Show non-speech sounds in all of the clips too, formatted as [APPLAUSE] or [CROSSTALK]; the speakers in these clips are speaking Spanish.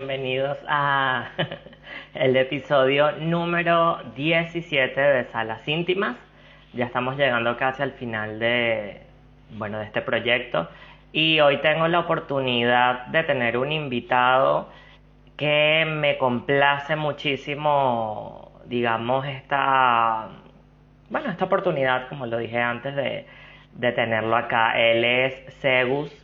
Bienvenidos a [LAUGHS] el episodio número 17 de Salas Íntimas. Ya estamos llegando casi al final de, bueno, de este proyecto y hoy tengo la oportunidad de tener un invitado que me complace muchísimo, digamos, esta, bueno, esta oportunidad, como lo dije antes, de, de tenerlo acá. Él es Segus.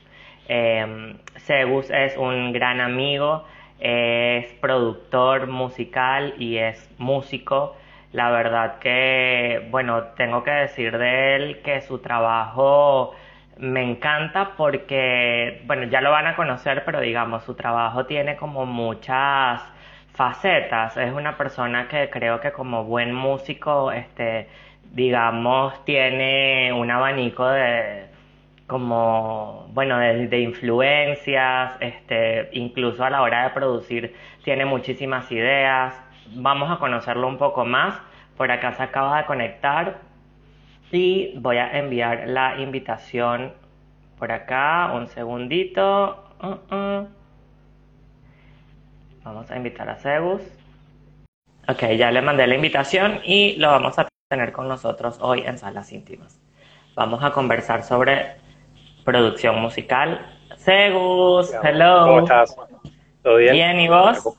Eh, Segus es un gran amigo es productor musical y es músico. La verdad que, bueno, tengo que decir de él que su trabajo me encanta porque, bueno, ya lo van a conocer, pero digamos, su trabajo tiene como muchas facetas. Es una persona que creo que como buen músico, este, digamos, tiene un abanico de, como, bueno, de, influencias, este, incluso a la hora de producir tiene muchísimas ideas. Vamos a conocerlo un poco más. Por acá se acaba de conectar y voy a enviar la invitación por acá. Un segundito. Uh, uh. Vamos a invitar a Zeus. Ok, ya le mandé la invitación y lo vamos a tener con nosotros hoy en Salas Íntimas. Vamos a conversar sobre producción musical. Segus, hello. ¿Cómo estás? ¿Todo bien? Bien, ¿y vos?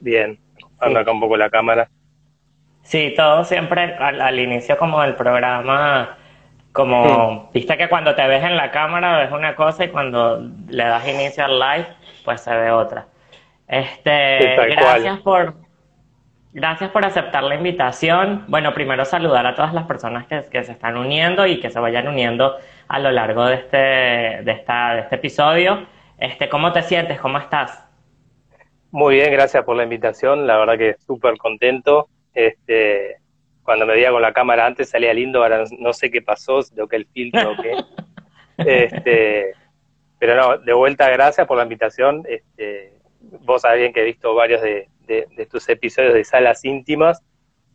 Bien, ando acá un poco la cámara. Sí, todo siempre al, inicio como del programa, como, viste que cuando te ves en la cámara ves una cosa y cuando le das inicio al live, pues se ve otra. Este, gracias por, gracias por aceptar la invitación. Bueno, primero saludar a todas las personas que, que se están uniendo y que se vayan uniendo a lo largo de este, de esta, de este episodio. Este, ¿Cómo te sientes? ¿Cómo estás? Muy bien, gracias por la invitación. La verdad que súper contento. Este, cuando me veía con la cámara antes salía lindo, ahora no sé qué pasó, lo que el filtro o qué. [LAUGHS] este, pero no, de vuelta, gracias por la invitación. Este, vos sabés bien que he visto varios de, de, tus episodios de salas íntimas.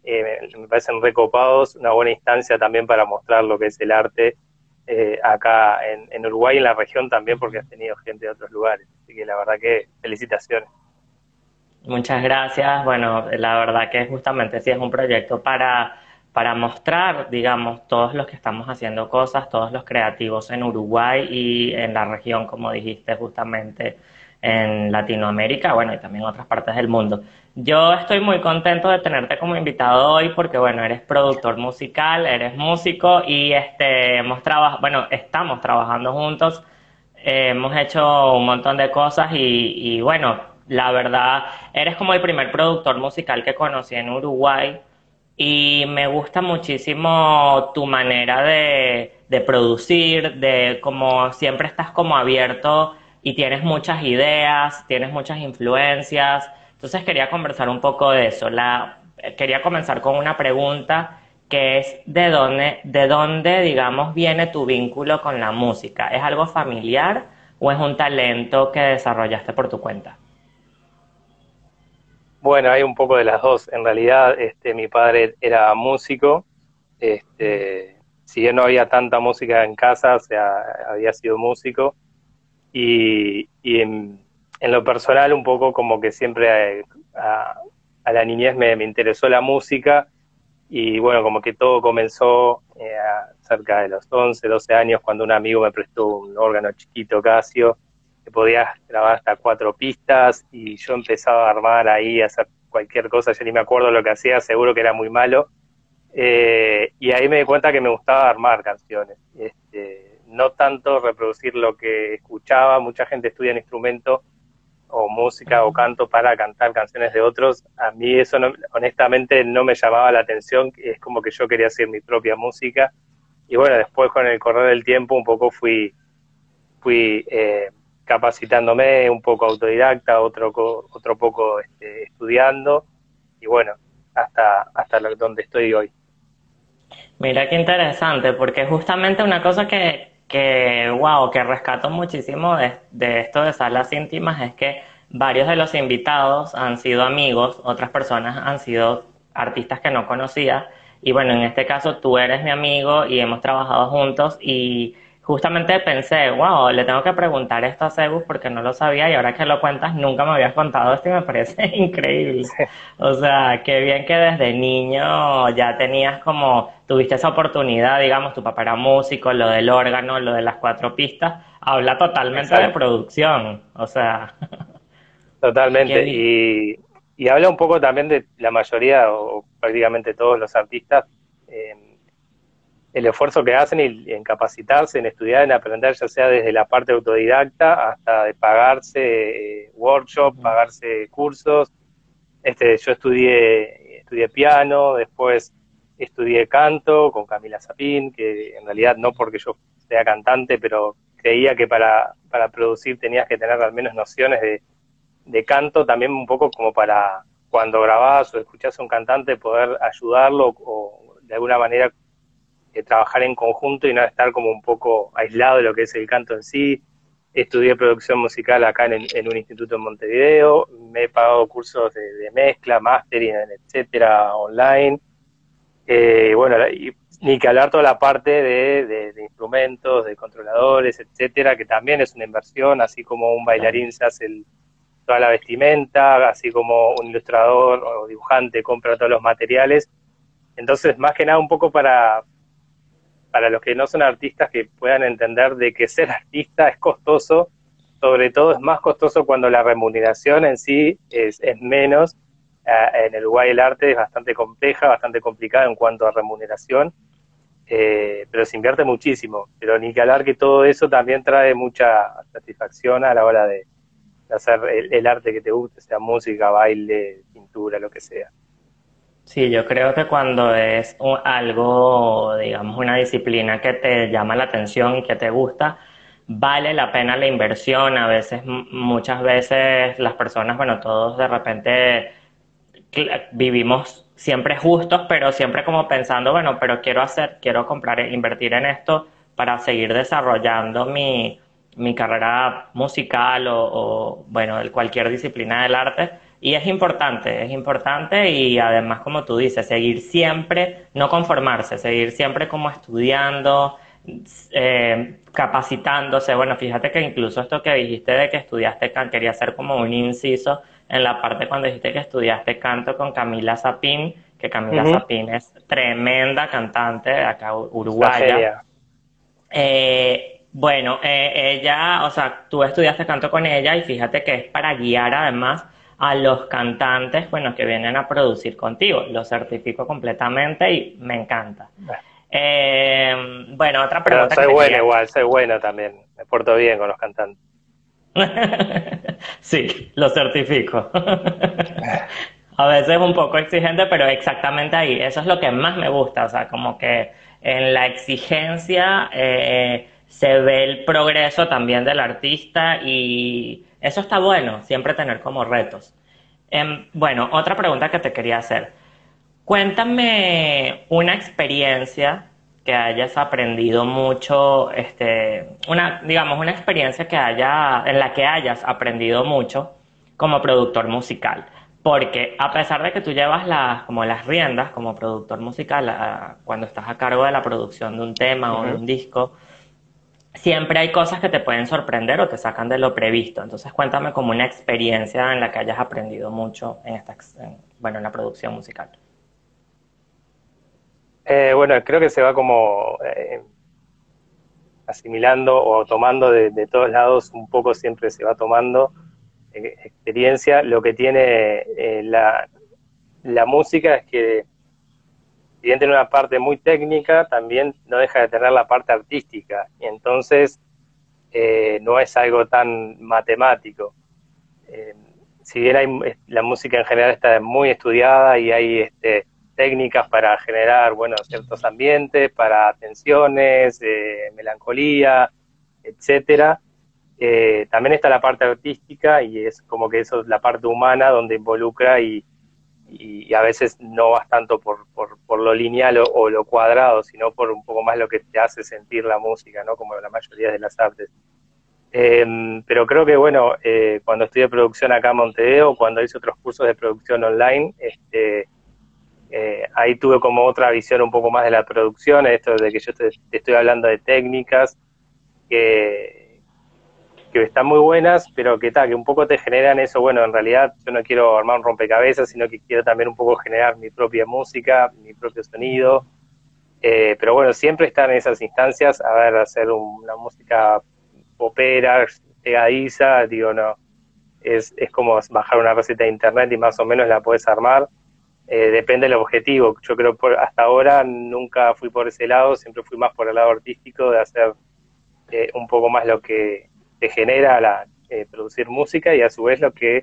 Eh, me parecen recopados, una buena instancia también para mostrar lo que es el arte eh, acá en, Uruguay y en la región también, porque has tenido gente de otros lugares. Así que la verdad que felicitaciones. Muchas gracias. Bueno, la verdad que justamente sí es un proyecto para, para mostrar, digamos, todos los que estamos haciendo cosas, todos los creativos en Uruguay y en la región, como dijiste justamente en Latinoamérica, bueno, y también en otras partes del mundo. Yo estoy muy contento de tenerte como invitado hoy porque, bueno, eres productor musical, eres músico y este, hemos trabajado, bueno, estamos trabajando juntos, eh, hemos hecho un montón de cosas y, y, bueno, la verdad, eres como el primer productor musical que conocí en Uruguay y me gusta muchísimo tu manera de, de producir, de como siempre estás como abierto y tienes muchas ideas, tienes muchas influencias. Entonces quería conversar un poco de eso. La, quería comenzar con una pregunta que es de dónde, de dónde, digamos, viene tu vínculo con la música. ¿Es algo familiar o es un talento que desarrollaste por tu cuenta? Bueno, hay un poco de las dos. En realidad, este, mi padre era músico. Este, si bien no había tanta música en casa, o sea, había sido músico y, en, lo personal un poco como que siempre a, la niñez me, interesó la música y bueno, como que todo comenzó eh, cerca de los 11, 12 años cuando un amigo me prestó un órgano chiquito Casio que podía grabar hasta cuatro pistas y yo empezaba a armar ahí, a hacer cualquier cosa, yo ni me acuerdo lo que hacía, seguro que era muy malo. Eh, y ahí me di cuenta que me gustaba armar canciones. Este, no tanto reproducir lo que escuchaba, mucha gente estudia en instrumento o música o canto para cantar canciones de otros, a mí eso honestamente no me llamaba la atención, es como que yo quería hacer mi propia música. Y bueno, después con el correr del tiempo un poco fui, fui eh, capacitándome, un poco autodidacta, otro, otro poco este, estudiando. Y bueno, hasta, hasta donde estoy hoy. Mira qué interesante, porque justamente una cosa que, que, wow, que rescato muchísimo de, esto de salas íntimas es que varios de los invitados han sido amigos, otras personas han sido artistas que no conocía. Y bueno, en este caso tú eres mi amigo y hemos trabajado juntos y justamente pensé, wow, le tengo que preguntar esto a Sebus porque no lo sabía y ahora que lo cuentas nunca me habías contado esto y me parece [LAUGHS] increíble. O sea, qué bien que desde niño ya tenías como, tuviste esa oportunidad, digamos, tu papá era músico, lo del órgano, lo de las cuatro pistas, habla totalmente de producción, o sea. [LAUGHS] Totalmente, y, y habla un poco también de la mayoría o prácticamente todos los artistas. Eh, el esfuerzo que hacen y en capacitarse, en estudiar, en aprender, ya sea desde la parte autodidacta hasta de pagarse eh, workshops, pagarse cursos. Este, yo estudié, estudié piano, después estudié canto con Camila Zapín, que en realidad no porque yo sea cantante, pero creía que para, para producir tenías que tener al menos nociones de, de canto, también un poco como para cuando grabás o escuchás a un cantante poder ayudarlo o de alguna manera trabajar en conjunto y no estar como un poco aislado de lo que es el canto en sí. Estudié producción musical acá en, un instituto en Montevideo, me he pagado cursos de, mezcla, mastering, etcétera, online. Eh, bueno, y, ni que hablar toda la parte de, instrumentos, de controladores, etcétera, que también es una inversión, así como un bailarín se hace toda la vestimenta, así como un ilustrador o dibujante compra todos los materiales. Entonces, más que nada, un poco para, para los que no son artistas que puedan entender de que ser [LAUGHS] artista es costoso, sobre todo es más costoso cuando la remuneración en sí es, menos. Eh, en el Uruguay el arte es bastante compleja, bastante complicada en cuanto a remuneración, eh, pero se invierte muchísimo. Pero ni que hablar que todo eso también trae mucha satisfacción a la hora de, hacer el arte que te guste, sea música, baile, pintura, lo que sea. Sí, yo creo que cuando es algo, digamos, una disciplina que te llama la atención y que te gusta, vale la pena la inversión. A veces, muchas veces las personas, bueno, todos de repente vivimos siempre justos, pero siempre como pensando, bueno, pero quiero hacer, quiero comprar, invertir en esto para seguir desarrollando mi, mi carrera musical o, o, bueno, cualquier disciplina del arte y es importante, es importante y además, como tú dices, seguir siempre, no conformarse, seguir siempre como estudiando, eh, capacitándose. Bueno, fíjate que incluso esto que dijiste de que estudiaste canto, quería hacer como un inciso en la parte cuando dijiste que estudiaste canto con Camila Zapín, que Camila Zapín es tremenda cantante de acá uruguaya. Eh, bueno, eh, ella, o sea, tú estudiaste canto con ella y fíjate que es para guiar además a los cantantes, bueno, que vienen a producir contigo. Lo certifico completamente y me encanta. Eh, bueno, otra pregunta. soy bueno igual, soy bueno también. Me porto bien con los cantantes. [LAUGHS] sí, lo certifico. [LAUGHS] a veces un poco exigente, pero exactamente ahí. Eso es lo que más me gusta. O sea, como que en la exigencia eh, se ve el progreso también del artista y eso está bueno, siempre tener como retos. Em, bueno, otra pregunta que te quería hacer. Cuéntame una experiencia que hayas aprendido mucho, este, una, digamos, una experiencia que haya, en la que hayas aprendido mucho como productor musical. Porque a pesar de que tú llevas las, como las riendas como productor musical cuando estás a cargo de la producción de un tema o de un disco, siempre hay cosas que te pueden sorprender o te sacan de lo previsto. Entonces cuéntame como una experiencia en la que hayas aprendido mucho en esta, bueno, en la producción musical. Eh, bueno, creo que se va como eh, asimilando o tomando de, todos lados, un poco siempre se va tomando eh, experiencia. Lo que tiene la, la música es que si bien tiene una parte muy técnica, también no deja de tener la parte artística. Y entonces eh, no es algo tan matemático. Eh, si bien hay, la música en general está muy estudiada y hay este, técnicas para generar bueno, ciertos ambientes, para tensiones, eh, melancolía, etcétera. también está la parte artística y es como que eso es la parte humana donde involucra y, y, a veces no vas tanto por, por, lo lineal o, lo cuadrado, sino por un poco más lo que te hace sentir la música, ¿no? Como la mayoría de las artes. Em, pero creo que, bueno, eh, cuando estudié producción acá en Montevideo, cuando hice otros cursos de producción online, este, eh, ahí tuve como otra visión un poco más de la producción, esto de que yo te, estoy hablando de técnicas que, que están muy buenas, pero que tal, que un poco te generan eso, bueno, en realidad yo no quiero armar un rompecabezas, sino que quiero también un poco generar mi propia música, mi propio sonido, eh, pero bueno, siempre estar en esas instancias, a ver, hacer una música popera, pegadiza, digo, no, es, es como bajar una receta de internet y más o menos la puedes armar, eh, depende del objetivo. Yo creo que hasta ahora nunca fui por ese lado, siempre fui más por el lado artístico, de hacer eh, un poco más lo que te genera la, eh, producir música y a su vez lo que,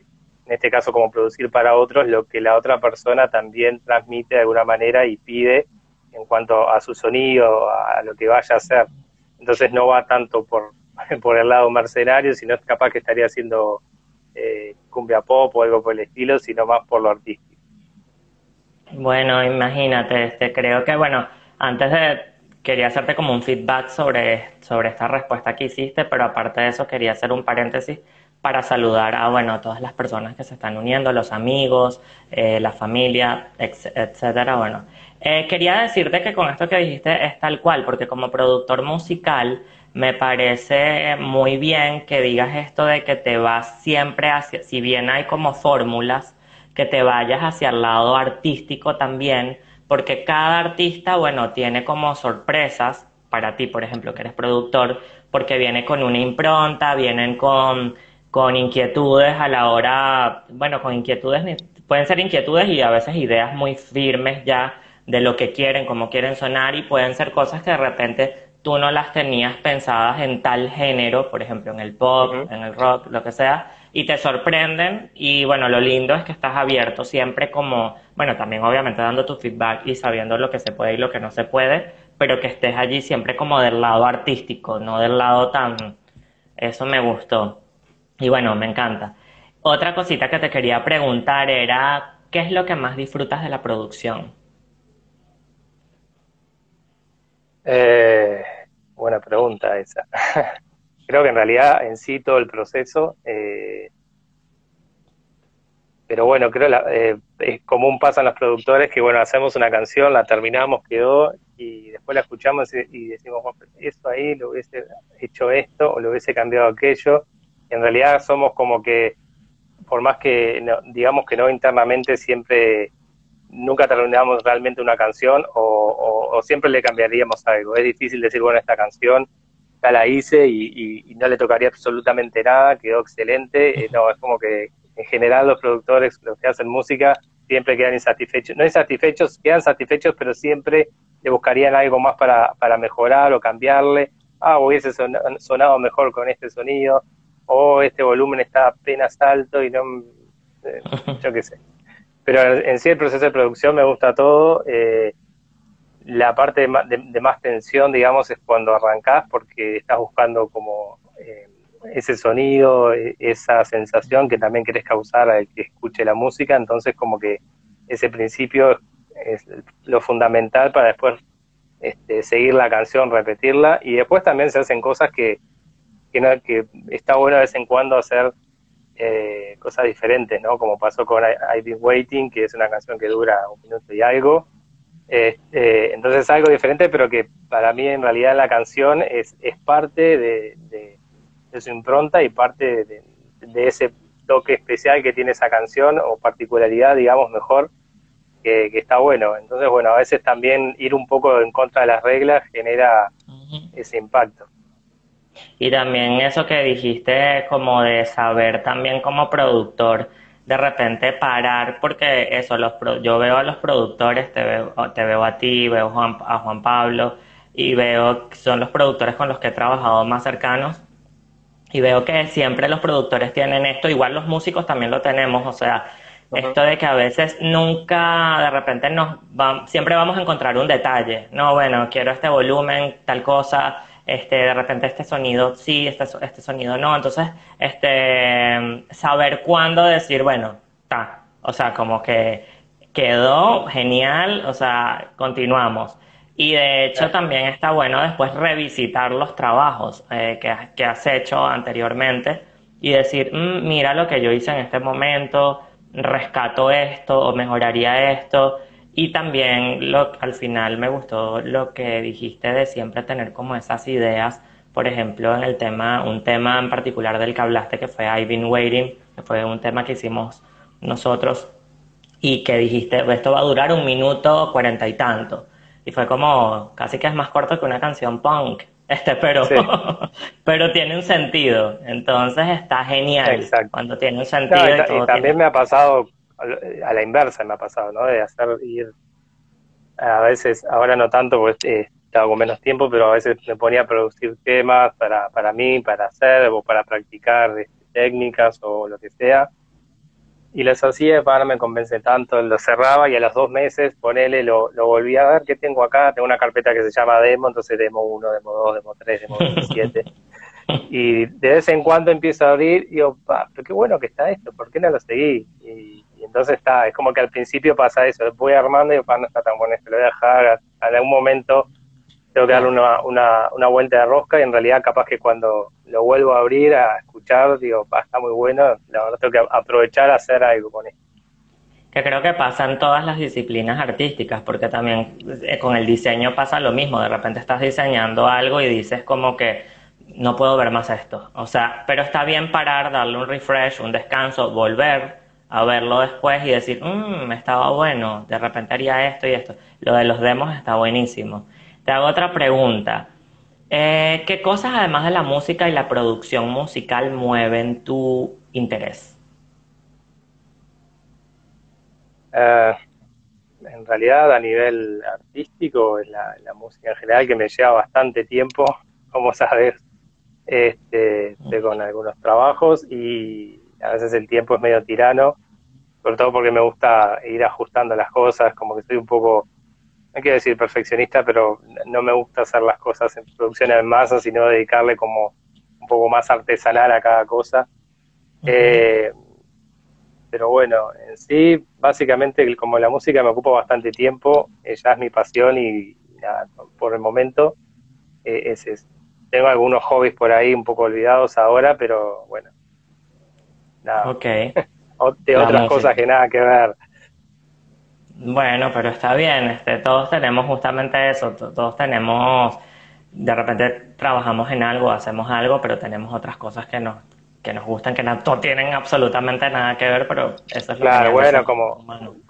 en este caso como producir para otros, lo que la otra persona también transmite de alguna manera y pide en cuanto a su sonido, a lo que vaya a hacer. Entonces no va tanto por, [LAUGHS] por el lado mercenario, sino es capaz que estaría haciendo cumbia pop o algo por el estilo, sino más por lo artístico. Bueno, imagínate, este, creo que, bueno, antes de, quería hacerte como un feedback sobre, sobre esta respuesta que hiciste, pero aparte de eso quería hacer un paréntesis para saludar a, bueno, todas las personas que se están uniendo, los amigos, eh, la familia, etcétera, bueno. Eh, quería decirte que con esto que dijiste es tal cual, porque como productor musical me parece muy bien que digas esto de que te vas siempre hacia, si bien hay como fórmulas, que te vayas hacia el lado artístico también, porque cada artista, bueno, tiene como sorpresas para ti, por ejemplo, que eres productor, porque viene con una impronta, vienen con, con inquietudes a la hora, bueno, con inquietudes, pueden ser inquietudes y a veces ideas muy firmes ya de lo que quieren, cómo quieren sonar y pueden ser cosas que de repente tú no las tenías pensadas en tal género, por ejemplo, en el pop, en el rock, lo que sea, y te sorprenden y bueno, lo lindo es que estás abierto siempre como, bueno, también obviamente dando tu feedback y sabiendo lo que se puede y lo que no se puede, pero que estés allí siempre como del lado artístico, no del lado tan... Eso me gustó. Y bueno, me encanta. Otra cosita que te quería preguntar era, ¿qué es lo que más disfrutas de la producción? Eh, buena pregunta esa. [LAUGHS] creo que en realidad en sí todo el proceso, eh, pero bueno, creo la, eh, es común pasa en los productores que bueno, hacemos una canción, la terminamos, quedó, y después la escuchamos y, decimos, eso ahí lo hubiese hecho esto o lo hubiese cambiado aquello. En realidad somos como que, por más que digamos que no internamente siempre nunca terminamos realmente una canción o, siempre le cambiaríamos algo. Es difícil decir, bueno, esta canción la hice y, no le tocaría absolutamente nada, quedó excelente. Eh, no, es como que en general los productores, los que hacen música, siempre quedan insatisfechos. No insatisfechos, quedan satisfechos, pero siempre le buscarían algo más para, para mejorar o cambiarle. Ah, hubiese sonado mejor con este sonido, o este volumen está apenas alto y no, eh, [LAUGHS] yo qué sé. Pero en sí el proceso de producción me gusta todo. Eh, la parte de más, tensión, digamos, es cuando arrancás porque estás buscando como eh, ese sonido, e, esa sensación que también querés causar al que escuche la música, entonces como que ese principio es lo fundamental para después este, seguir la canción, repetirla, y después también se hacen cosas que, que, no, que está bueno de vez en cuando hacer eh, cosas diferentes, ¿no? Como pasó con I've Been Waiting, que es una canción que dura un minuto y algo, este, entonces es algo diferente, pero que para mí en realidad la canción es, es parte de, su impronta y parte de, ese toque especial que tiene esa canción o particularidad, digamos, mejor, que, está bueno. Entonces, bueno, a veces también ir un poco en contra de las reglas genera ese impacto. Y también eso que dijiste como de saber también como productor de repente parar, porque eso, los yo veo a los productores, te veo, te veo a ti, veo a Juan Pablo, y veo que son los productores con los que he trabajado más cercanos, y veo que siempre los productores tienen esto, igual los músicos también lo tenemos, o sea, esto de que a veces nunca, de repente nos siempre vamos a encontrar un detalle, no, bueno, quiero este volumen, tal cosa, este, de repente este sonido sí, este, este sonido no. Entonces, este, saber cuándo decir, bueno, está, o sea, como que quedó genial, o sea, continuamos. Y de hecho también está bueno después revisitar los trabajos eh, que, que, has hecho anteriormente y decir, mm, mira lo que yo hice en este momento, rescato esto o mejoraría esto. Y también lo, al final me gustó lo que dijiste de siempre tener como esas ideas por ejemplo, en el tema, un tema en particular del que hablaste, que fue I've Been Waiting, que fue un tema que hicimos nosotros, y que dijiste, esto va a durar un minuto cuarenta y tanto. Y fue como, casi que es más corto que una canción punk. [LAUGHS] Este, pero, [LAUGHS] pero tiene un sentido. Entonces está genial. Cuando tiene un sentido. y, también me ha pasado, a la inversa me ha pasado, ¿no? De hacer ir, a veces, ahora no tanto, porque eh, estaba con menos tiempo, pero a veces me ponía a producir temas para, para mí, para hacer o para practicar este, técnicas o lo que sea y los hacía, para me convence tanto, lo cerraba y a los dos meses, ponele, lo, lo volví a ver, ¿qué tengo acá? Tengo una carpeta que se llama demo, entonces demo 1, demo 2, demo 3, demo 7. y de vez en cuando empiezo a abrir y digo, pa, pero qué bueno que está esto, ¿por qué no lo seguí? Y, entonces está, es como que al principio pasa eso, voy armando y pa, no está tan bueno esto, lo voy a dejar, en algún momento tengo que darle una, una, una vuelta de rosca y en realidad capaz que cuando lo vuelvo a abrir, a escuchar, digo, está muy bueno, la verdad tengo que aprovechar a hacer algo con esto. Que creo que pasa en todas las disciplinas artísticas, porque también eh, con el diseño pasa lo mismo, de repente estás diseñando algo y dices como que no puedo ver más esto, o sea, pero está bien parar, darle un refresh, un descanso, volver a verlo después y decir, mmm, estaba bueno, de repente haría esto y esto. Lo de los demos está buenísimo. Te hago otra pregunta. Eh, ¿Qué cosas, además de la música y la producción musical, mueven tu interés? Eh, en realidad, a nivel artístico, es la, música en general que me lleva bastante tiempo, [LAUGHS] como sabes, este, con algunos trabajos y a veces el tiempo es medio tirano, sobre todo porque me gusta ir ajustando las cosas, como que estoy un poco no quiero decir perfeccionista, pero no me gusta hacer las cosas en producción en masa, sino dedicarle como un poco más artesanal a cada cosa. Eh, pero bueno, en sí, básicamente como la música me ocupa bastante tiempo, eh, ya es mi pasión y por el momento eh, es. Tengo algunos hobbies por ahí un poco olvidados ahora, pero bueno, nada. Ok. [LAUGHS] de otras cosas que nada que ver. Bueno, pero está bien, este, todos tenemos justamente eso, todos tenemos, de repente trabajamos en algo, hacemos algo, pero tenemos otras cosas que nos, que nos gustan, que no, tienen absolutamente nada que ver, pero eso es lo Claro, bueno, como,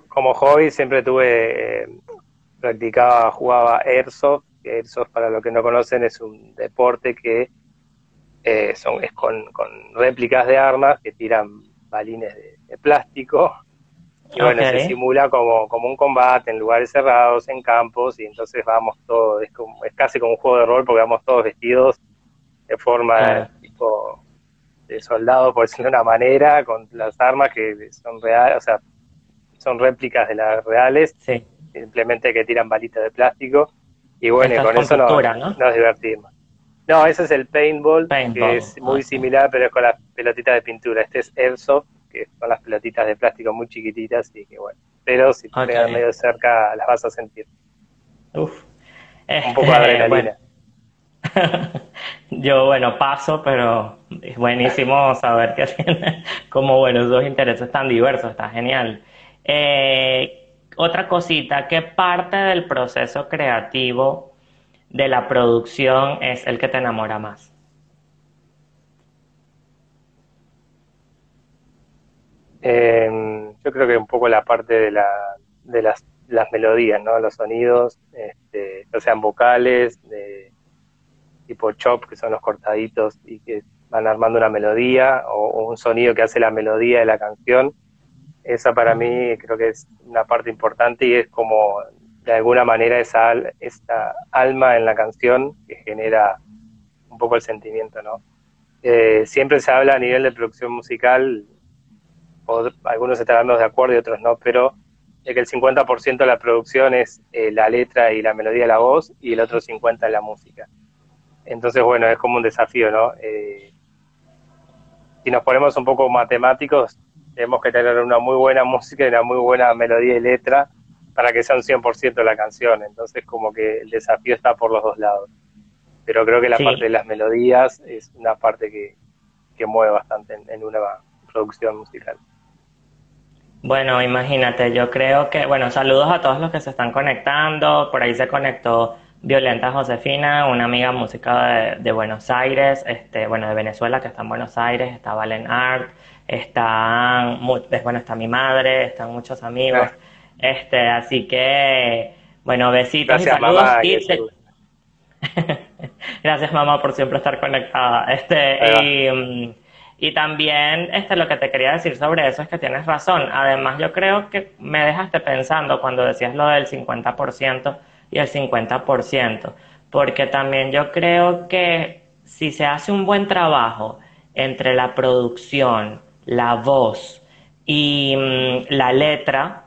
como hobby siempre tuve, eh, practicaba, jugaba Airsoft, Airsoft para los que no conocen es un deporte que eh, son, es con, con réplicas de armas que tiran balines de plástico. Y bueno, se simula como, como un combate en lugares cerrados, en campos, y entonces vamos todos, es, como, es casi como un juego de rol porque vamos todos vestidos de forma tipo de soldado, por decirlo de una manera, con las armas que son reales, o sea, son réplicas de las reales, simplemente que tiran balitas de plástico, y bueno, y con eso nos, nos divertimos. No, ese es el paintball, que es muy similar, pero es con las pelotitas de pintura. Este es airsoft, que son las pelotitas de plástico muy chiquititas y que bueno, pero si te okay. medio cerca las vas a sentir. Uf. Un poco de adrenalina. [LAUGHS] Yo, bueno, paso, pero es buenísimo saber que tiene como, bueno, dos intereses tan diversos, está genial. Eh, otra cosita, ¿qué parte del proceso creativo de la producción es el que te enamora más? Eh, yo creo que un poco la parte de, la, de las, las melodías, ¿no? Los sonidos, este, ya sean vocales, de tipo chop, que son los cortaditos y que van armando una melodía o, un sonido que hace la melodía de la canción. Esa para mí creo que es una parte importante y es como de alguna manera esa, esa alma en la canción que genera un poco el sentimiento, ¿no? Eh, siempre se habla a nivel de producción musical, algunos estarán de acuerdo y otros no, pero de que el 50% de la producción es eh, la letra y la melodía de la voz y el otro 50% es la música. Entonces, bueno, es como un desafío, ¿no? Eh, si nos ponemos un poco matemáticos, tenemos que tener una muy buena música y una muy buena melodía y letra para que sea un 100% la canción. Entonces, como que el desafío está por los dos lados. Pero creo que la parte de las melodías es una parte que, que mueve bastante en una producción musical. Bueno, imagínate, yo creo que, bueno, saludos a todos los que se están conectando, por ahí se conectó Violenta Josefina, una amiga música de, Buenos Aires, este, bueno, de Venezuela, que está en Buenos Aires, está Valen Art, están, bueno, está mi madre, están muchos amigos, este, así que, bueno, besitos y saludos. Mamá, [LAUGHS] Gracias mamá por siempre estar conectada. Este, y, y, también este, lo que te quería decir sobre eso es que tienes razón. Además, yo creo que me dejaste pensando cuando decías lo del 50% y el 50%, porque también yo creo que si se hace un buen trabajo entre la producción, la voz y mm, la letra,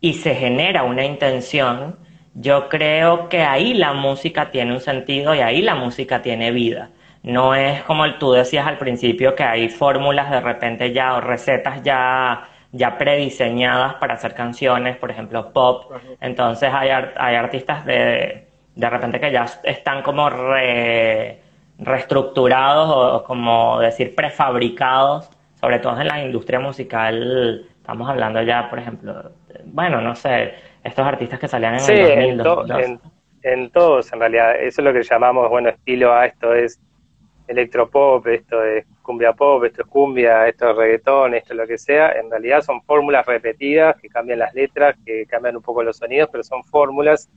y se genera una intención, yo creo que ahí la música tiene un sentido y ahí la música tiene vida. No es como tú decías al principio que hay fórmulas de repente ya o recetas ya ya prediseñadas para hacer canciones, por ejemplo, pop. Entonces hay, hay artistas de, de repente que ya están como reestructurados o, como decir prefabricados, sobre todo en la industria musical. Estamos hablando ya, por ejemplo, bueno, no sé, estos artistas que salían en el 2000, en, en, todos, en realidad. Eso es lo que llamamos, bueno, estilo A, esto es electropop, esto es cumbia pop, esto es cumbia, esto es reggaetón, esto es lo que sea, en realidad son fórmulas repetidas que cambian las letras, que cambian un poco los sonidos, pero son fórmulas,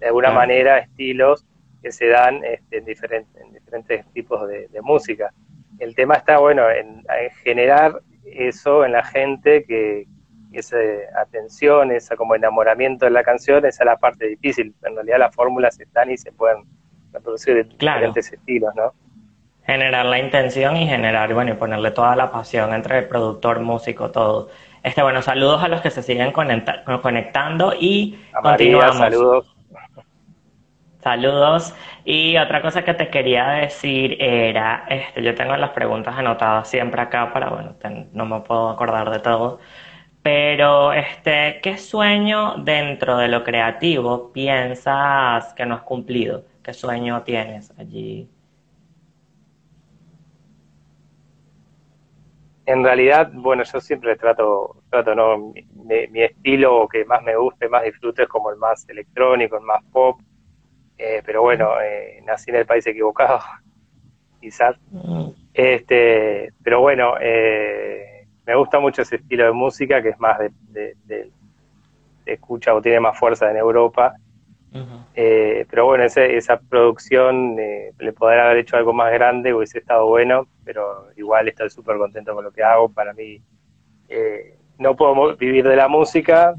de alguna manera, estilos que se dan este, en, diferentes, en diferentes tipos de, música. El tema está, bueno, en, generar eso en la gente, que, esa atención, esa como enamoramiento de la canción, esa es la parte difícil. En realidad las fórmulas están y se pueden reproducir de diferentes estilos, ¿no? Generar la intención y generar, bueno, y ponerle toda la pasión entre el productor, músico, todo. Este, bueno, saludos a los que se siguen conectando y continuamos. saludos. Saludos. Y otra cosa que te quería decir era, este, yo tengo las preguntas anotadas siempre acá para, bueno, no me puedo acordar de todo. Pero, este, ¿qué sueño dentro de lo creativo piensas que no has cumplido? ¿Qué sueño tienes allí? En realidad, bueno, yo siempre trato, trato, ¿no? Mi, estilo que más me guste, más disfrute es como el más electrónico, el más pop. Eh, pero bueno, eh, nací en el país equivocado, [LAUGHS] quizás. Este, pero bueno, eh, me gusta mucho ese estilo de música que es más de, de, de escucha o tiene más fuerza en Europa. Eh, pero bueno, esa producción, eh, le poder haber hecho algo más grande hubiese estado bueno, pero igual estoy súper contento con lo que hago. Para mí, eh, no puedo vivir de la música,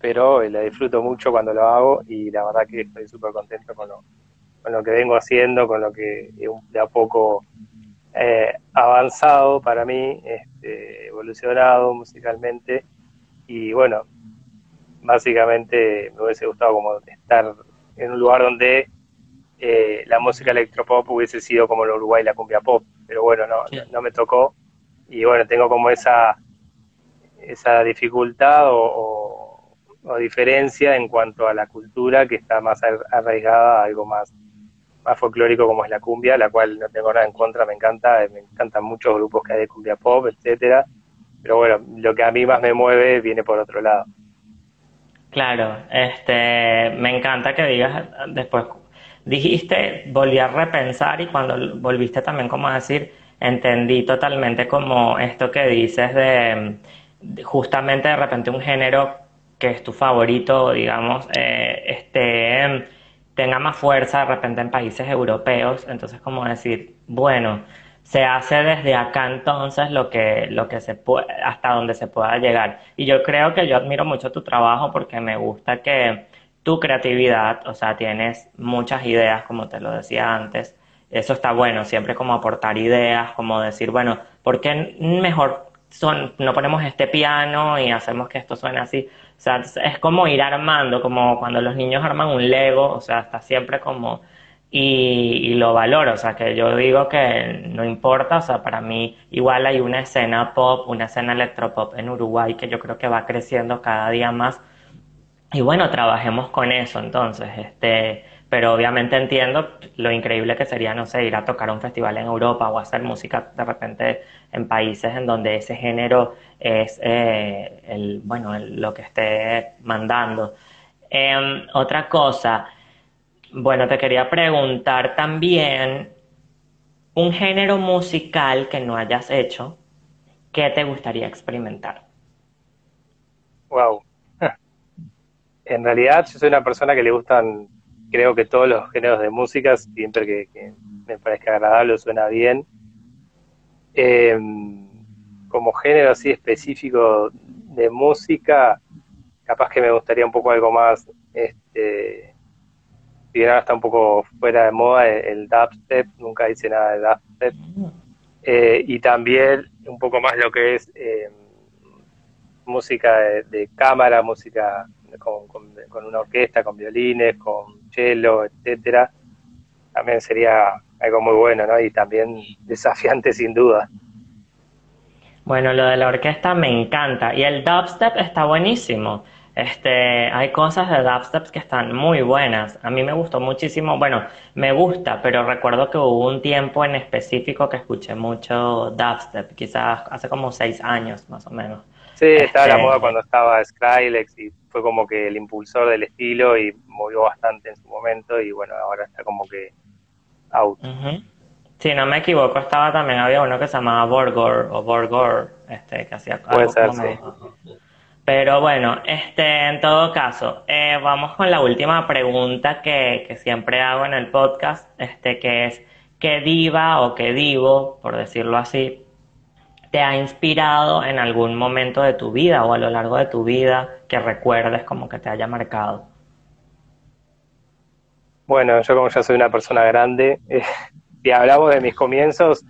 pero la disfruto mucho cuando lo hago y la verdad que estoy súper contento con lo, con lo que vengo haciendo, con lo que de a poco avanzado para mí, este, evolucionado musicalmente. Y bueno, básicamente me hubiese gustado como estar en un lugar donde eh, la música electropop hubiese sido como el Uruguay la cumbia pop, pero bueno, no, no me tocó. Y bueno, tengo como esa, esa dificultad o, diferencia en cuanto a la cultura que está más arraigada a algo más, más folclórico como es la cumbia, la cual no tengo nada en contra, me encanta, me encantan muchos grupos que hay de cumbia pop, etcétera, pero bueno, lo que a mí más me mueve viene por otro lado. Claro, este, me encanta que digas después, dijiste, volví a repensar y cuando volviste también como a decir, entendí totalmente como esto que dices de, justamente de repente un género que es tu favorito, digamos, eh, este, tenga más fuerza de repente en países europeos, entonces como decir, bueno, se hace desde acá entonces lo que, lo que se puede, hasta donde se pueda llegar. Y yo creo que yo admiro mucho tu trabajo porque me gusta que tu creatividad, o sea, tienes muchas ideas, como te lo decía antes. Eso está bueno, siempre como aportar ideas, como decir, bueno, ¿por qué mejor son, no ponemos este piano y hacemos que esto suene así? O sea, es como ir armando, como cuando los niños arman un Lego, o sea, está siempre como y, lo valoro, o sea, que yo digo que no importa, o sea, para mí igual hay una escena pop, una escena electropop en Uruguay que yo creo que va creciendo cada día más y bueno, trabajemos con eso entonces, este, pero obviamente entiendo lo increíble que sería, no sé, ir a tocar un festival en Europa o hacer música de repente en países en donde ese género es eh, el, bueno, lo que esté mandando. Em, otra cosa, bueno, te quería preguntar también un género musical que no hayas hecho, ¿qué te gustaría experimentar? Wow. [LAUGHS] En realidad yo soy una persona que le gustan, creo que todos los géneros de música, siempre que, me parezca agradable suena bien. Em, como género así específico de música, capaz que me gustaría un poco algo más, este, si bien ahora un poco fuera de moda el, dubstep, nunca hice nada de dubstep, eh, y también un poco más lo que es eh, música de, cámara, música con, una orquesta, con violines, con cello, etcétera, también sería algo muy bueno, ¿no? Y también [LAUGHS] desafiante sin duda. Bueno, lo de la orquesta me encanta y el dubstep está buenísimo. Este, hay cosas de dubstep que están muy buenas. A mí me gustó muchísimo, bueno, me gusta, pero recuerdo que hubo un tiempo en específico que escuché mucho dubstep, quizás hace como seis años más o menos. Sí, estaba la este, moda cuando estaba Skrillex y fue como que el impulsor del estilo y movió bastante en su momento y bueno, ahora está como que out. Si no me equivoco, estaba también, había uno que se llamaba Borgor o Borgor, este, que hacía algo como pero bueno, este, en todo caso, eh, vamos con la última pregunta que, que, siempre hago en el podcast, este, que es, ¿qué diva o qué divo, por decirlo así, te ha inspirado en algún momento de tu vida o a lo largo de tu vida que recuerdes como que te haya marcado? Bueno, yo como ya soy una persona grande, [LAUGHS] eh, si hablamos de mis comienzos,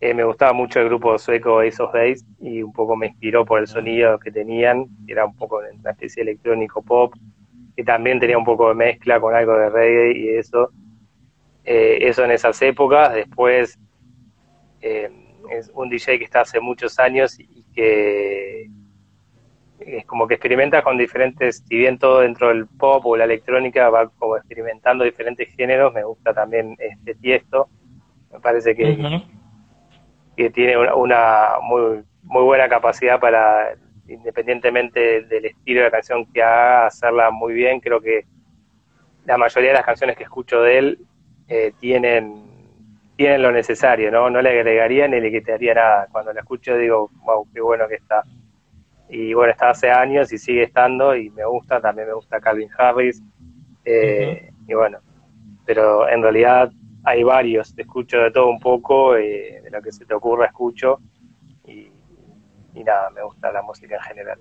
eh, me gustaba mucho el grupo sueco Ace of Days y un poco me inspiró por el sonido que tenían, que era un poco una especie electrónico pop, y también tenía un poco de mezcla con algo de reggae y eso. Eh, eso en esas épocas. Después eh, es un DJ que está hace muchos años y que es como que experimenta con diferentes, si bien todo dentro del pop o la electrónica va como experimentando diferentes géneros, me gusta también este tiesto. Me parece que que tiene una, muy, muy buena capacidad para, independientemente del estilo de la canción que haga, hacerla muy bien. Creo que la mayoría de las canciones que escucho de él eh, tienen, tienen lo necesario, ¿no? No le agregaría ni le quitaría nada. Cuando la escucho digo, wow, qué bueno que está. Y bueno, está hace años y sigue estando y me gusta, también me gusta Calvin Harris. Eh, y bueno, pero en realidad hay varios, escucho de todo un poco, eh, de lo que se te ocurra escucho y, nada, me gusta la música en general.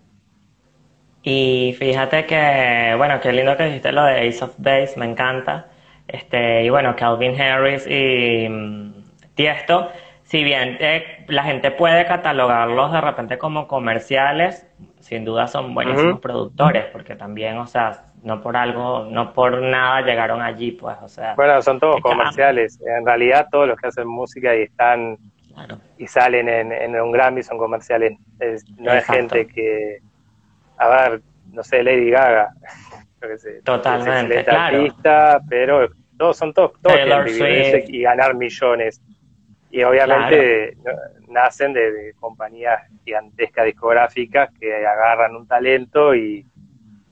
Y fíjate que, bueno, qué lindo que dijiste lo de Ace of Base, me encanta. Este, y bueno, Calvin Harris y mm, Tiesto, si bien eh, la gente puede catalogarlos de repente como comerciales, sin duda son buenísimos productores, porque también, o sea, no por algo, no por nada llegaron allí, pues, o sea. Bueno, son todos comerciales. En realidad, todos los que hacen música y están y salen en, un Grammy son comerciales. no es gente que, a ver, no sé, Lady Gaga. [LAUGHS] Totalmente, es artista, pero todos son todos, todos y ganar millones. Y obviamente nacen de compañías gigantescas discográficas que agarran un talento y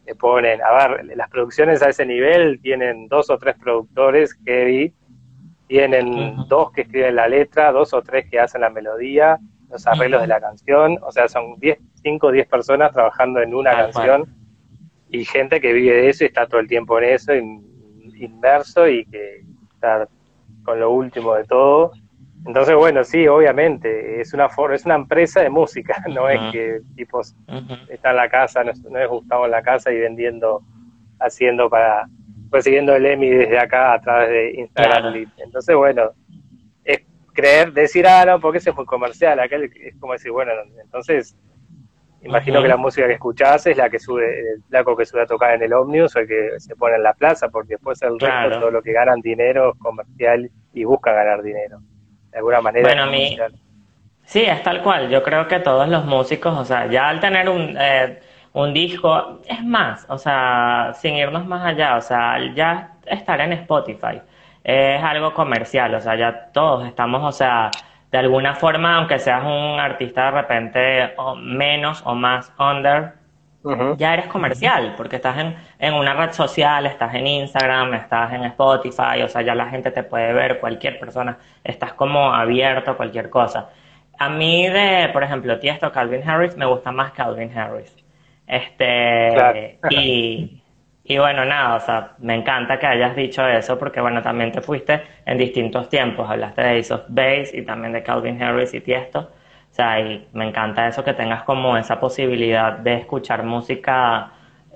le ponen, a ver, las producciones a ese nivel tienen dos o tres productores heavy, tienen dos que escriben la letra, dos o tres que hacen la melodía, los arreglos de la canción, o sea, son diez, cinco o diez personas trabajando en una canción y gente que vive de eso y está todo el tiempo en eso, inmerso y que está con lo último de todo entonces, bueno, sí, obviamente, es una es una empresa de música, [LAUGHS] no es que tipos están en la casa, no es, Gustavo en la casa y vendiendo, haciendo para, persiguiendo el EMI desde acá a través de Instagram. Entonces, bueno, es creer, decir, ah, no, porque ese es muy comercial, aquel es como decir, bueno, entonces, imagino que la música que escuchás es la que sube, el flaco que sube a tocar en el Omnius o el que se pone en la plaza, porque después el resto, todo lo que ganan dinero es comercial y busca ganar dinero de alguna manera. Bueno, mi... Sí, es tal cual. Yo creo que todos los músicos, o sea, ya al tener un, eh, un disco, es más, o sea, sin irnos más allá, o sea, ya estar en Spotify es algo comercial, o sea, ya todos estamos, o sea, de alguna forma, aunque seas un artista de repente o menos o más under, ya eres comercial, porque estás en, en una red social, estás en Instagram, estás en Spotify, o sea, ya la gente te puede ver, cualquier persona, estás como abierto a cualquier cosa. A mí de, por ejemplo, Tiesto, Calvin Harris, me gusta más Calvin Harris. Este, y, y bueno, nada, o sea, me encanta que hayas dicho eso porque, bueno, también te fuiste en distintos tiempos. Hablaste de Ace of Base y también de Calvin Harris y Tiesto. O sea, y me encanta eso que tengas como esa posibilidad de escuchar música,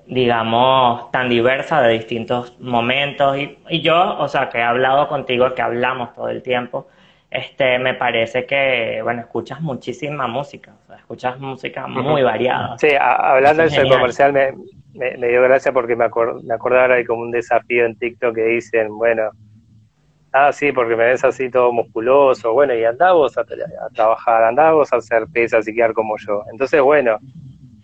digamos, tan diversa de distintos momentos. Y, y yo, o sea, que he hablado contigo, que hablamos todo el tiempo, este, me parece que, bueno, escuchas muchísima música, o sea, escuchas música muy variada. Sí, hablando de eso comercial, me, me, dio gracia porque me, acord, me acordaba ahora de como un desafío en TikTok que dicen, bueno, ah, sí, porque me ves así todo musculoso, bueno, y andamos a, trabajar, andamos a hacer pesas y quedar como yo. Entonces, bueno,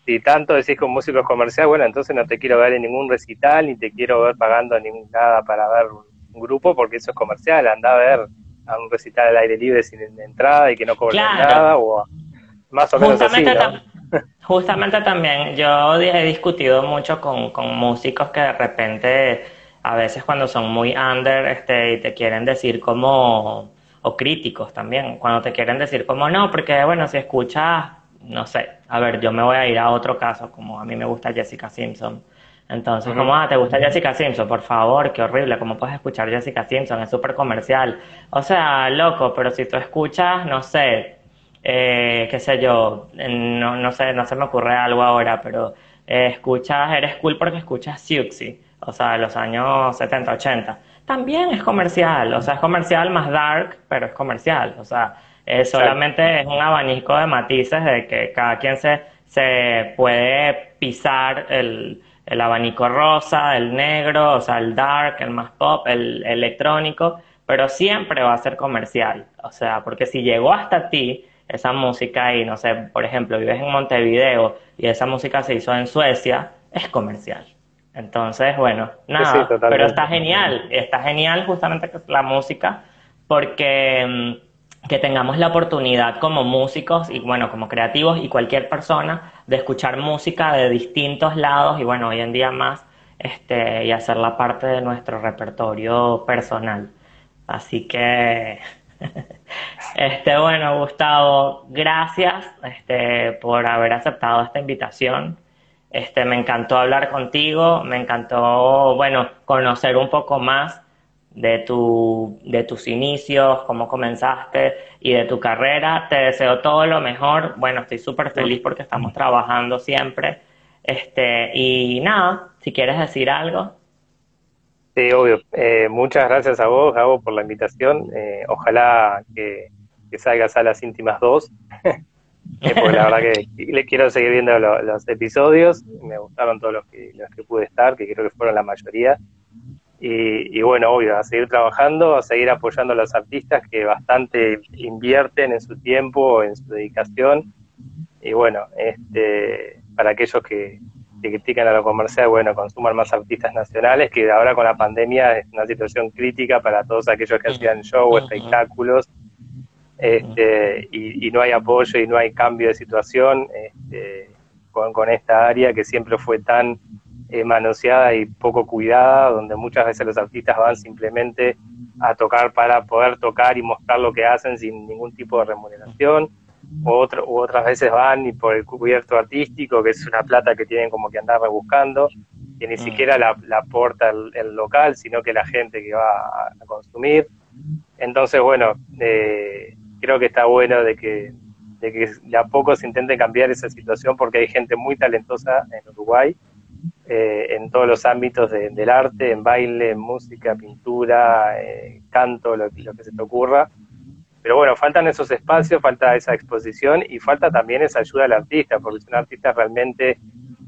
si tanto decís con músicos comercial, bueno, entonces no te quiero ver en ningún recital, ni te quiero ver pagando ningún, nada para ver un grupo, porque eso es comercial, anda a ver a un recital al aire libre sin entrada y que no cobren nada, o más o menos así, Justamente también. Yo he discutido mucho con, con, músicos que de repente a veces cuando son muy under este, y te quieren decir como, o críticos también, cuando te quieren decir como no, porque bueno, si escuchas, no sé, a ver, yo me voy a ir a otro caso, como a mí me gusta Jessica Simpson. Entonces, como, ah, ¿te gusta Jessica Simpson? Por favor, qué horrible, ¿cómo puedes escuchar Jessica Simpson? Es súper comercial. O sea, loco, pero si tú escuchas, no sé, eh, qué sé yo, no, no sé, no se me ocurre algo ahora, pero eh, escuchas, eres cool porque escuchas Siouxsie, o sea, de los años 70, 80. También es comercial, o sea, es comercial más dark, pero es comercial, o sea, solamente es un abanico de matices de que cada quien se, se puede pisar el, el abanico rosa, el negro, o sea, el dark, el más pop, el electrónico, pero siempre va a ser comercial, o sea, porque si llegó hasta ti, esa música y no sé, por ejemplo, vives en Montevideo y esa música se hizo en Suecia, es comercial. Entonces, bueno, nada, pero está genial, está genial justamente la música porque mm, que tengamos la oportunidad como músicos y bueno, como creativos y cualquier persona de escuchar música de distintos lados y bueno, hoy en día más este y hacerla parte de nuestro repertorio personal. Así que [LAUGHS] Este, bueno, Gustavo, gracias este, por haber aceptado esta invitación. Este, me encantó hablar contigo, me encantó, bueno, conocer un poco más de, tu, de tus inicios, cómo comenzaste y de tu carrera. Te deseo todo lo mejor. Bueno, estoy súper feliz porque estamos trabajando siempre. Este, y nada, si quieres decir algo. Sí, obvio. Eh, muchas gracias a vos, Gabo, por la invitación. Eh, ojalá que, salgas a las íntimas 2, eh, la verdad que le quiero seguir viendo los episodios. Me gustaron todos los que, los que pude estar, que creo que fueron la mayoría. Y, y, bueno, obvio, a seguir trabajando, a seguir apoyando a los artistas que bastante invierten en su tiempo, en su dedicación. Y bueno, este, para aquellos que, que critican a lo comercial, bueno, consuman más artistas nacionales, que ahora con la pandemia es una situación crítica para todos aquellos que hacían show, espectáculos, este, y, no hay apoyo y no hay cambio de situación este, con, esta área que siempre fue tan eh, manoseada y poco cuidada, donde muchas veces los artistas van simplemente a tocar para poder tocar y mostrar lo que hacen sin ningún tipo de remuneración otro, u otras veces van y por el cubierto artístico, que es una plata que tienen como que andar rebuscando, que ni mm. siquiera la, aporta el, local, sino que la gente que va a, consumir. Entonces, bueno, eh, creo que está bueno de que, de que a poco se intente cambiar esa situación porque hay gente muy talentosa en Uruguay, eh, en todos los ámbitos del arte, en baile, en música, pintura, eh, canto, lo, lo que se te ocurra. Pero bueno, faltan esos espacios, falta esa exposición y falta también esa ayuda al artista, porque si un artista realmente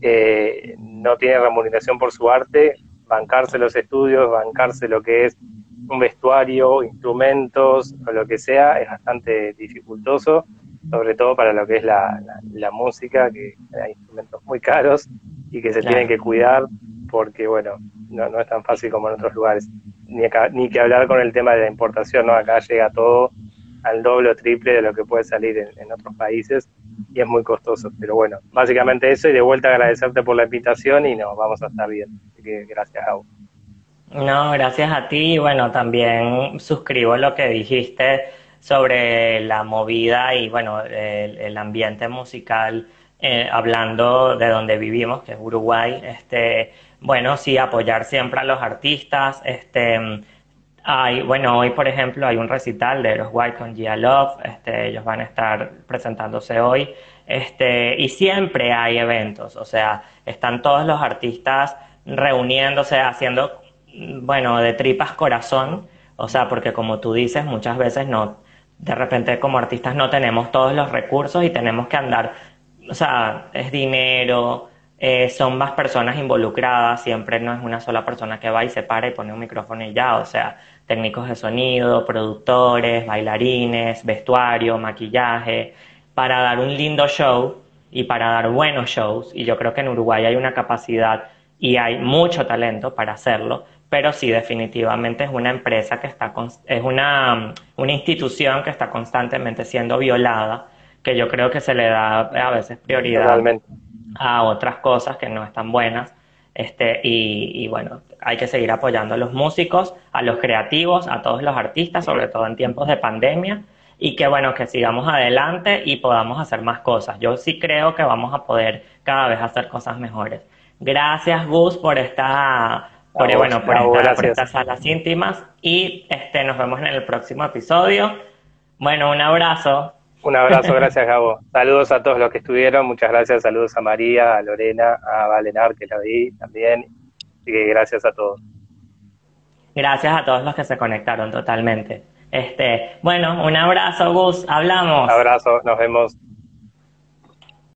eh, no tiene remuneración por su arte, bancarse los estudios, bancarse lo que es un vestuario, instrumentos o lo que sea, es bastante dificultoso, sobre todo para lo que es la, música, que hay instrumentos muy caros y que se tienen que cuidar porque, bueno, no, no es tan fácil como en otros lugares. Ni, ni que hablar con el tema de la importación, ¿no? Acá llega todo al doble o triple de lo que puede salir en, otros países y es muy costoso. Pero bueno, básicamente eso y de vuelta agradecerte por la invitación y nos vamos a estar bien. Así que gracias a vos. No, gracias a ti. Bueno, también suscribo lo que dijiste sobre la movida y bueno, el, ambiente musical, eh, hablando de donde vivimos, que es Uruguay. Este, bueno, sí, apoyar siempre a los artistas. Este, hay, bueno, hoy por ejemplo hay un recital de los White con Gia Love, este, ellos van a estar presentándose hoy, este, y siempre hay eventos, o sea, están todos los artistas reuniéndose, haciendo, bueno, de tripas corazón, o sea, porque como tú dices, muchas veces no, de repente como artistas no tenemos todos los recursos y tenemos que andar, o sea, es dinero, eh, son más personas involucradas, siempre no es una sola persona que va y se para y pone un micrófono y ya, o sea, técnicos de sonido, productores, bailarines, vestuario, maquillaje, para dar un lindo show y para dar buenos shows. Y yo creo que en Uruguay hay una capacidad y hay mucho talento para hacerlo, pero sí definitivamente es una empresa que está, es una, una institución que está constantemente siendo violada, que yo creo que se le da a veces prioridad a otras cosas que no están buenas. Este, y, bueno, hay que seguir apoyando a los músicos, a los creativos, a todos los artistas, sobre todo en tiempos de pandemia, y que bueno, que sigamos adelante y podamos hacer más cosas. Yo sí creo que vamos a poder cada vez hacer cosas mejores. Gracias, Gus, por esta, por, bueno, por, estas salas íntimas y este, nos vemos en el próximo episodio. Bueno, un abrazo. Un abrazo, gracias Gabo. [LAUGHS] Saludos a todos los que estuvieron, muchas gracias, saludos a María, a Lorena, a Valenar, que la vi también. Así que gracias a todos. Gracias a todos los que se conectaron totalmente. Este, bueno, un abrazo, Gus, hablamos. Un abrazo, nos vemos.